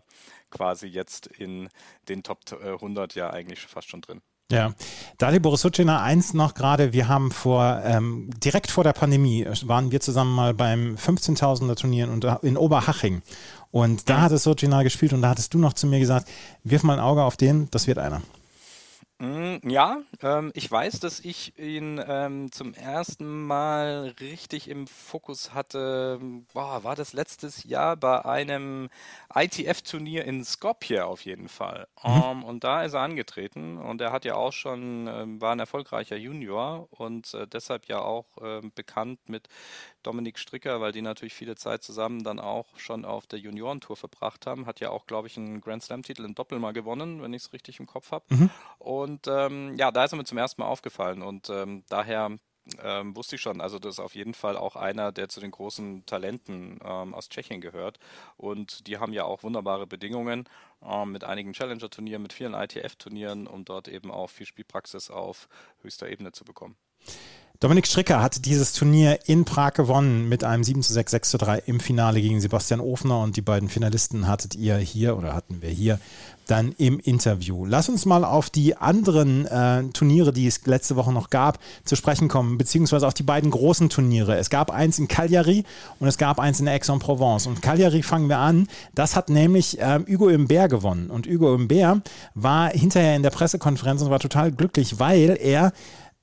quasi jetzt in den Top 100 äh, ja eigentlich fast schon drin. Ja, Dali Borisucina, eins noch gerade, wir haben vor, ähm, direkt vor der Pandemie äh, waren wir zusammen mal beim 15.000er Turnier in Oberhaching und da mhm. hat es Sucina gespielt und da hattest du noch zu mir gesagt, wirf mal ein Auge auf den, das wird einer. Mm, ja, ähm, ich weiß, dass ich ihn ähm, zum ersten Mal richtig im Fokus hatte. Boah, war das letztes Jahr bei einem ITF-Turnier in Skopje auf jeden Fall. Mhm. Ähm, und da ist er angetreten und er hat ja auch schon, ähm, war ein erfolgreicher Junior und äh, deshalb ja auch äh, bekannt mit Dominik Stricker, weil die natürlich viele Zeit zusammen dann auch schon auf der Juniorentour verbracht haben. Hat ja auch, glaube ich, einen Grand Slam-Titel in Doppel mal gewonnen, wenn ich es richtig im Kopf habe. Mhm. Und ähm, ja, da ist er mir zum ersten Mal aufgefallen und ähm, daher ähm, wusste ich schon. Also das ist auf jeden Fall auch einer, der zu den großen Talenten ähm, aus Tschechien gehört. Und die haben ja auch wunderbare Bedingungen ähm, mit einigen Challenger-Turnieren, mit vielen ITF-Turnieren, um dort eben auch viel Spielpraxis auf höchster Ebene zu bekommen. Dominik Stricker hat dieses Turnier in Prag gewonnen mit einem 7 zu 6, 6 zu 3 im Finale gegen Sebastian Ofner und die beiden Finalisten hattet ihr hier oder hatten wir hier dann im Interview. Lass uns mal auf die anderen äh, Turniere, die es letzte Woche noch gab, zu sprechen kommen, beziehungsweise auf die beiden großen Turniere. Es gab eins in Cagliari und es gab eins in Aix-en-Provence. Und Cagliari fangen wir an. Das hat nämlich äh, Hugo Imbert gewonnen. Und Hugo Imbert war hinterher in der Pressekonferenz und war total glücklich, weil er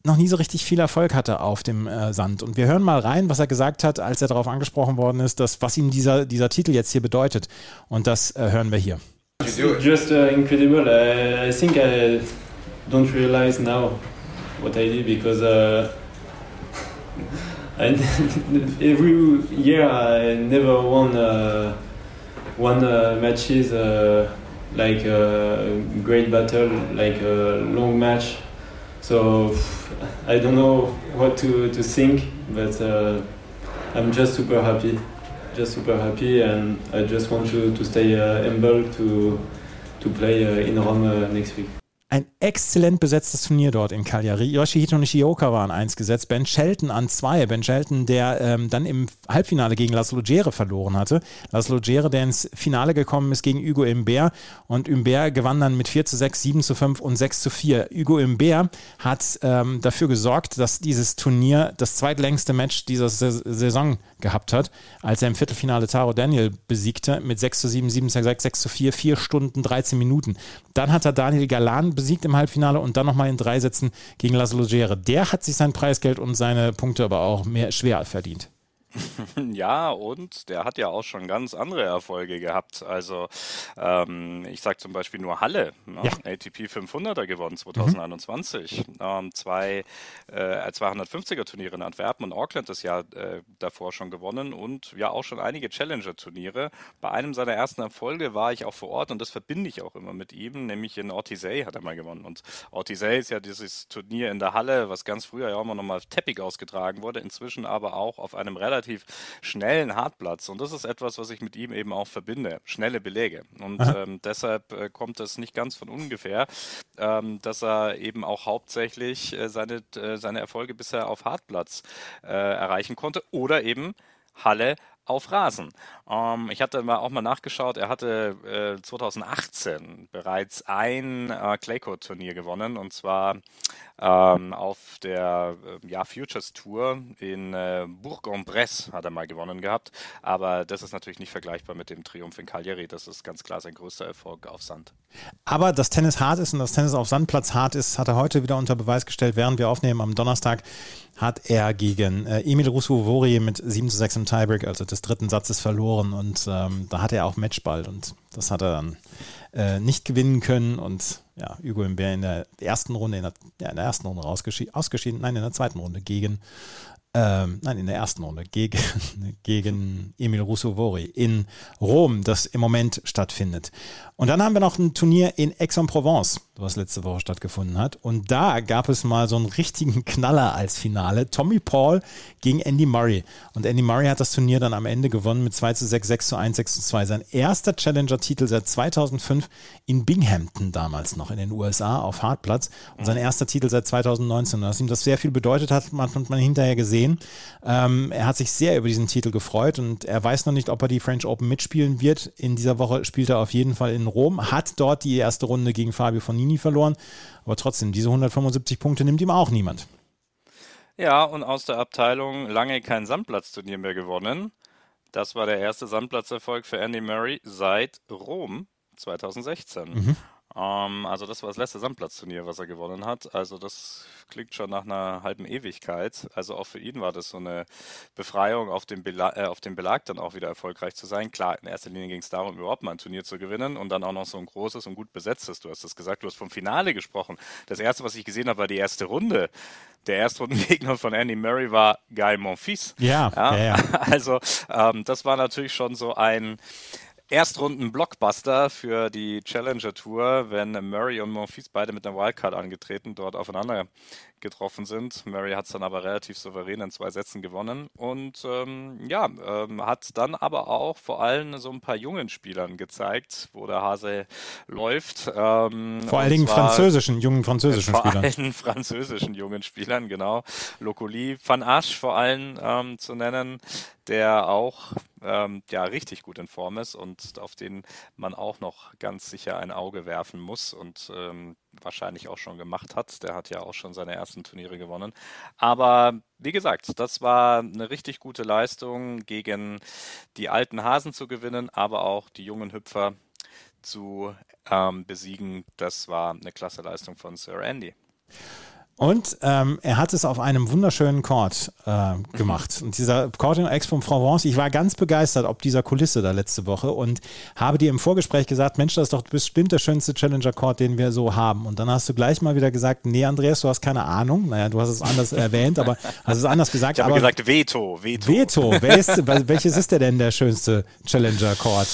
noch nie so richtig viel Erfolg hatte auf dem äh, Sand. Und wir hören mal rein, was er gesagt hat, als er darauf angesprochen worden ist, dass, was ihm dieser, dieser Titel jetzt hier bedeutet. Und das äh, hören wir hier. Just uh, incredible. I, I think I don't realize now what I did because uh, [laughs] I, [laughs] every year I never won uh, won uh, matches uh, like a great battle, like a long match. So I don't know what to, to think, but uh, I'm just super happy, just super happy, and I just want to, to stay uh, humble to to play uh, in Rome uh, next week. Ein exzellent besetztes Turnier dort in Cagliari. Yoshihito Nishioka war an 1 gesetzt, Ben Shelton an 2. Ben Shelton, der ähm, dann im Halbfinale gegen Laszlo Gere verloren hatte. Laszlo Gere, der ins Finale gekommen ist gegen Hugo Imbert. Und Imbert gewann dann mit 4 zu 6, 7 zu 5 und 6 zu 4. Hugo Imbert hat ähm, dafür gesorgt, dass dieses Turnier das zweitlängste Match dieser Saison gehabt hat, als er im Viertelfinale Taro Daniel besiegte mit 6 zu 7, 7 zu 6, 6 zu 4, 4 Stunden, 13 Minuten. Dann hat er Daniel Galan besiegt im Halbfinale und dann nochmal in drei Sätzen gegen Laszlo Gere. Der hat sich sein Preisgeld und seine Punkte aber auch mehr schwer verdient. [laughs] Ja, und der hat ja auch schon ganz andere Erfolge gehabt. Also ähm, ich sage zum Beispiel nur Halle, ne? ja. ATP 500er gewonnen 2021, mhm. ähm, zwei äh, 250er Turniere in Antwerpen und Auckland das Jahr äh, davor schon gewonnen und ja auch schon einige Challenger-Turniere. Bei einem seiner ersten Erfolge war ich auch vor Ort und das verbinde ich auch immer mit ihm, nämlich in Ortisei hat er mal gewonnen. Und Ortisei ist ja dieses Turnier in der Halle, was ganz früher ja auch immer nochmal Teppich ausgetragen wurde, inzwischen aber auch auf einem relativ relativ schnellen Hartplatz. Und das ist etwas, was ich mit ihm eben auch verbinde. Schnelle Beläge. Und ähm, deshalb äh, kommt es nicht ganz von ungefähr, ähm, dass er eben auch hauptsächlich äh, seine, äh, seine Erfolge bisher auf Hartplatz äh, erreichen konnte oder eben Halle auf Rasen. Ähm, ich hatte mal auch mal nachgeschaut, er hatte äh, 2018 bereits ein äh, Claycourt-Turnier gewonnen und zwar ähm, auf der äh, ja, Futures Tour in äh, Bourg-en-Bresse hat er mal gewonnen gehabt, aber das ist natürlich nicht vergleichbar mit dem Triumph in Cagliari, das ist ganz klar sein größter Erfolg auf Sand. Aber dass Tennis hart ist und dass Tennis auf Sandplatz hart ist, hat er heute wieder unter Beweis gestellt, während wir aufnehmen am Donnerstag hat er gegen äh, Emil Rousseau-Vori mit 7 zu 6 im Tiebreak, also des dritten Satzes, verloren. Und ähm, da hatte er auch Matchball und das hat er dann äh, nicht gewinnen können. Und ja, Hugo Imbert in der ersten Runde, in der, ja, in der ersten Runde ausgeschieden, nein, in der zweiten Runde gegen ähm, nein, in der ersten Runde gegen, [laughs] gegen Emil Rousseau-Vori in Rom, das im Moment stattfindet. Und dann haben wir noch ein Turnier in Aix-en-Provence, was letzte Woche stattgefunden hat. Und da gab es mal so einen richtigen Knaller als Finale. Tommy Paul gegen Andy Murray. Und Andy Murray hat das Turnier dann am Ende gewonnen mit 2 zu 6, 6 zu 1, 6 zu 2. Sein erster Challenger-Titel seit 2005 in Binghamton damals noch in den USA auf Hartplatz. Und sein erster Titel seit 2019. Und dass ihm das sehr viel bedeutet hat, hat man hinterher gesehen. Ähm, er hat sich sehr über diesen Titel gefreut und er weiß noch nicht, ob er die French Open mitspielen wird. In dieser Woche spielt er auf jeden Fall in Rom, hat dort die erste Runde gegen Fabio Fonini verloren, aber trotzdem, diese 175 Punkte nimmt ihm auch niemand. Ja, und aus der Abteilung lange kein Sandplatzturnier mehr gewonnen. Das war der erste Sandplatzerfolg für Andy Murray seit Rom 2016. Mhm. Ähm, also das war das letzte Sandplatzturnier, was er gewonnen hat. Also das klingt schon nach einer halben Ewigkeit. Also auch für ihn war das so eine Befreiung, auf dem, Belag, äh, auf dem Belag dann auch wieder erfolgreich zu sein. Klar, in erster Linie ging es darum, überhaupt mal ein Turnier zu gewinnen und dann auch noch so ein großes und gut besetztes. Du hast es gesagt, du hast vom Finale gesprochen. Das erste, was ich gesehen habe, war die erste Runde. Der Erstrundengegner von Andy Murray war Guy Monfils. Ja, ja, ja. [laughs] Also ähm, das war natürlich schon so ein Erstrunden-Blockbuster für die Challenger Tour, wenn Murray und Monfils beide mit einer Wildcard angetreten dort aufeinander getroffen sind. Murray hat es dann aber relativ souverän in zwei Sätzen gewonnen und ähm, ja, ähm, hat dann aber auch vor allem so ein paar jungen Spielern gezeigt, wo der Hase läuft. Ähm, vor allen Dingen französischen, jungen französischen vor Spielern. Vor allen [laughs] französischen jungen Spielern, genau. Lokoli, Van Asch vor allem ähm, zu nennen, der auch ähm, ja richtig gut in Form ist und auf den man auch noch ganz sicher ein Auge werfen muss und ähm, wahrscheinlich auch schon gemacht hat. Der hat ja auch schon seine ersten Turniere gewonnen. Aber wie gesagt, das war eine richtig gute Leistung, gegen die alten Hasen zu gewinnen, aber auch die jungen Hüpfer zu ähm, besiegen. Das war eine klasse Leistung von Sir Andy. Und ähm, er hat es auf einem wunderschönen Chord äh, gemacht. Und dieser Chord in Expo Provence, ich war ganz begeistert ob dieser Kulisse da letzte Woche und habe dir im Vorgespräch gesagt, Mensch, das ist doch bestimmt der schönste Challenger-Chord, den wir so haben. Und dann hast du gleich mal wieder gesagt, nee, Andreas, du hast keine Ahnung. Naja, du hast es anders [laughs] erwähnt, aber hast es anders gesagt. Ich habe aber gesagt Veto, Veto. Veto, ist, [laughs] welches ist der denn der schönste Challenger-Chord?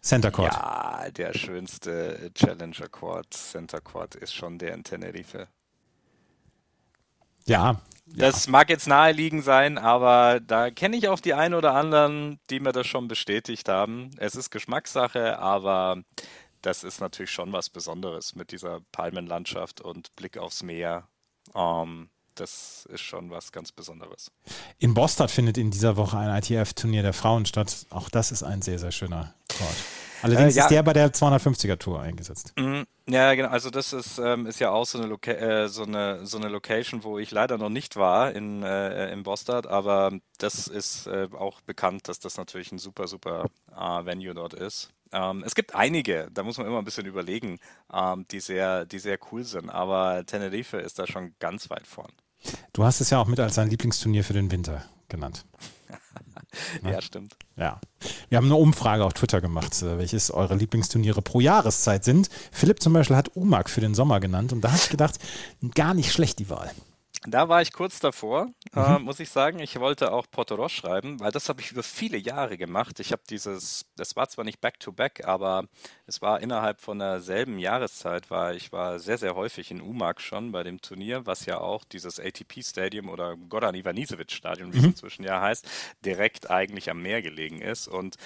Center Court. Ja, der schönste Challenger Court, Center Court ist schon der in Tenerife. Ja. Das ja. mag jetzt naheliegend sein, aber da kenne ich auch die einen oder anderen, die mir das schon bestätigt haben. Es ist Geschmackssache, aber das ist natürlich schon was Besonderes mit dieser Palmenlandschaft und Blick aufs Meer. Ähm, das ist schon was ganz Besonderes. In Boston findet in dieser Woche ein ITF-Turnier der Frauen statt. Auch das ist ein sehr, sehr schöner Ort. Allerdings äh, ja. ist der bei der 250er Tour eingesetzt. Mhm. Ja, genau. Also das ist, ähm, ist ja auch so eine, Loca äh, so, eine, so eine Location, wo ich leider noch nicht war in, äh, in Bostad, aber das ist äh, auch bekannt, dass das natürlich ein super, super äh, Venue dort ist. Ähm, es gibt einige, da muss man immer ein bisschen überlegen, ähm, die, sehr, die sehr cool sind, aber Tenerife ist da schon ganz weit vorn. Du hast es ja auch mit als dein Lieblingsturnier für den Winter genannt. [laughs] ja, ja, stimmt. Ja. Wir haben eine Umfrage auf Twitter gemacht, äh, welches eure Lieblingsturniere pro Jahreszeit sind. Philipp zum Beispiel hat UMAG für den Sommer genannt und da habe ich gedacht, gar nicht schlecht die Wahl. Da war ich kurz davor, äh, mhm. äh, muss ich sagen. Ich wollte auch Porto schreiben, weil das habe ich über viele Jahre gemacht. Ich habe dieses, das war zwar nicht back-to-back, -back, aber es war innerhalb von derselben Jahreszeit, war ich war sehr, sehr häufig in Umag schon bei dem Turnier, was ja auch dieses ATP-Stadium oder Goran Ivanisevic-Stadion, wie mhm. es inzwischen ja heißt, direkt eigentlich am Meer gelegen ist. Und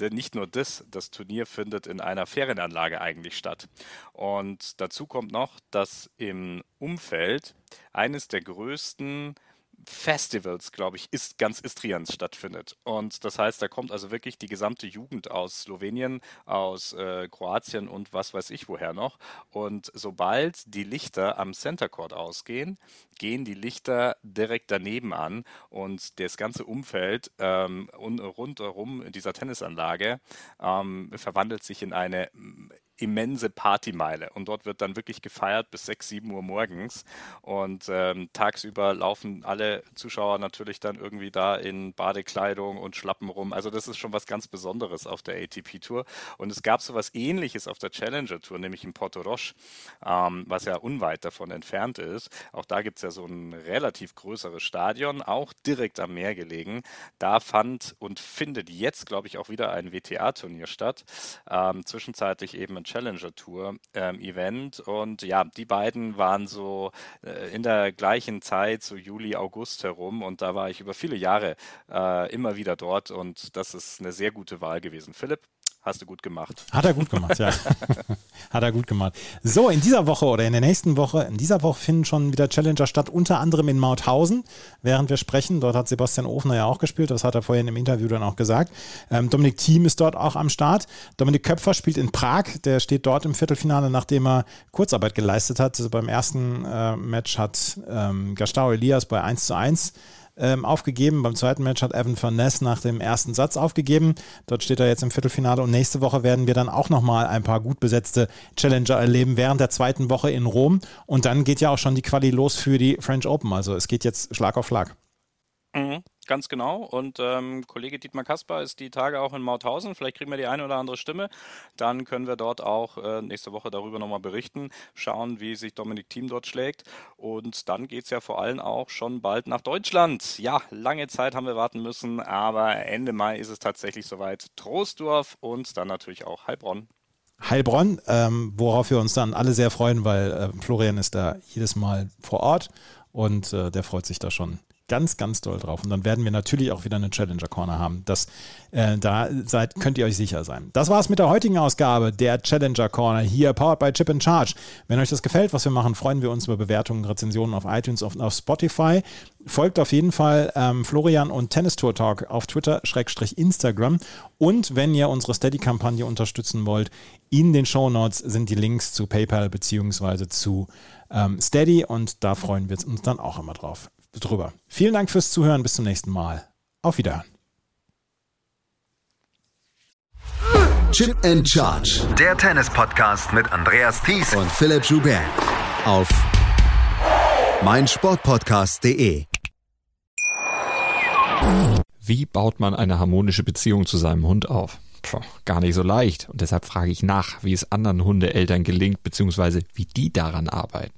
nicht nur das, das Turnier findet in einer Ferienanlage eigentlich statt. Und dazu kommt noch, dass im Umfeld eines der größten Festivals, glaube ich, ist ganz Istrians stattfindet. Und das heißt, da kommt also wirklich die gesamte Jugend aus Slowenien, aus äh, Kroatien und was weiß ich woher noch. Und sobald die Lichter am Center Court ausgehen, gehen die Lichter direkt daneben an und das ganze Umfeld ähm, rundherum dieser Tennisanlage ähm, verwandelt sich in eine immense Partymeile und dort wird dann wirklich gefeiert bis 6, 7 Uhr morgens und ähm, tagsüber laufen alle Zuschauer natürlich dann irgendwie da in Badekleidung und Schlappen rum. Also das ist schon was ganz Besonderes auf der ATP-Tour und es gab so was ähnliches auf der Challenger-Tour, nämlich in Porto Roche, ähm, was ja unweit davon entfernt ist. Auch da gibt es ja so ein relativ größeres Stadion, auch direkt am Meer gelegen. Da fand und findet jetzt, glaube ich, auch wieder ein WTA-Turnier statt. Ähm, zwischenzeitlich eben ein Challenger Tour ähm, Event. Und ja, die beiden waren so äh, in der gleichen Zeit, so Juli, August herum. Und da war ich über viele Jahre äh, immer wieder dort. Und das ist eine sehr gute Wahl gewesen. Philipp, Hast du gut gemacht. Hat er gut gemacht, ja. [laughs] Hat er gut gemacht. So, in dieser Woche oder in der nächsten Woche, in dieser Woche finden schon wieder Challenger statt, unter anderem in Mauthausen, während wir sprechen. Dort hat Sebastian Ofner ja auch gespielt, das hat er vorhin im Interview dann auch gesagt. Ähm, Dominik Thiem ist dort auch am Start. Dominik Köpfer spielt in Prag, der steht dort im Viertelfinale, nachdem er Kurzarbeit geleistet hat. Also beim ersten äh, Match hat ähm, Gastau Elias bei 1 zu 1 ähm, aufgegeben. Beim zweiten Match hat Evan Van Ness nach dem ersten Satz aufgegeben. Dort steht er jetzt im Viertelfinale und nächste Woche werden wir dann auch nochmal ein paar gut besetzte Challenger erleben während der zweiten Woche in Rom. Und dann geht ja auch schon die Quali los für die French Open. Also es geht jetzt Schlag auf Schlag. Mhm. Ganz genau. Und ähm, Kollege Dietmar Kasper ist die Tage auch in Mauthausen. Vielleicht kriegen wir die eine oder andere Stimme. Dann können wir dort auch äh, nächste Woche darüber nochmal berichten, schauen, wie sich Dominik Thiem dort schlägt. Und dann geht es ja vor allem auch schon bald nach Deutschland. Ja, lange Zeit haben wir warten müssen, aber Ende Mai ist es tatsächlich soweit. Troisdorf und dann natürlich auch Heilbronn. Heilbronn, ähm, worauf wir uns dann alle sehr freuen, weil äh, Florian ist da jedes Mal vor Ort und äh, der freut sich da schon ganz, ganz doll drauf. Und dann werden wir natürlich auch wieder eine Challenger Corner haben. Das, äh, da seid, könnt ihr euch sicher sein. Das war's mit der heutigen Ausgabe der Challenger Corner hier, powered by Chip and Charge. Wenn euch das gefällt, was wir machen, freuen wir uns über Bewertungen, Rezensionen auf iTunes und auf Spotify. Folgt auf jeden Fall ähm, Florian und Tennis Tour Talk auf Twitter, Schrägstrich Instagram. Und wenn ihr unsere Steady-Kampagne unterstützen wollt, in den Show Notes sind die Links zu PayPal bzw. zu ähm, Steady und da freuen wir uns dann auch immer drauf drüber. Vielen Dank fürs Zuhören. Bis zum nächsten Mal. Auf Wiederhören. Chip and Charge. Der Tennis-Podcast mit Andreas Thies und Philipp Joubert. Auf meinsportpodcast.de. Wie baut man eine harmonische Beziehung zu seinem Hund auf? Puh, gar nicht so leicht. Und deshalb frage ich nach, wie es anderen Hundeeltern gelingt, beziehungsweise wie die daran arbeiten.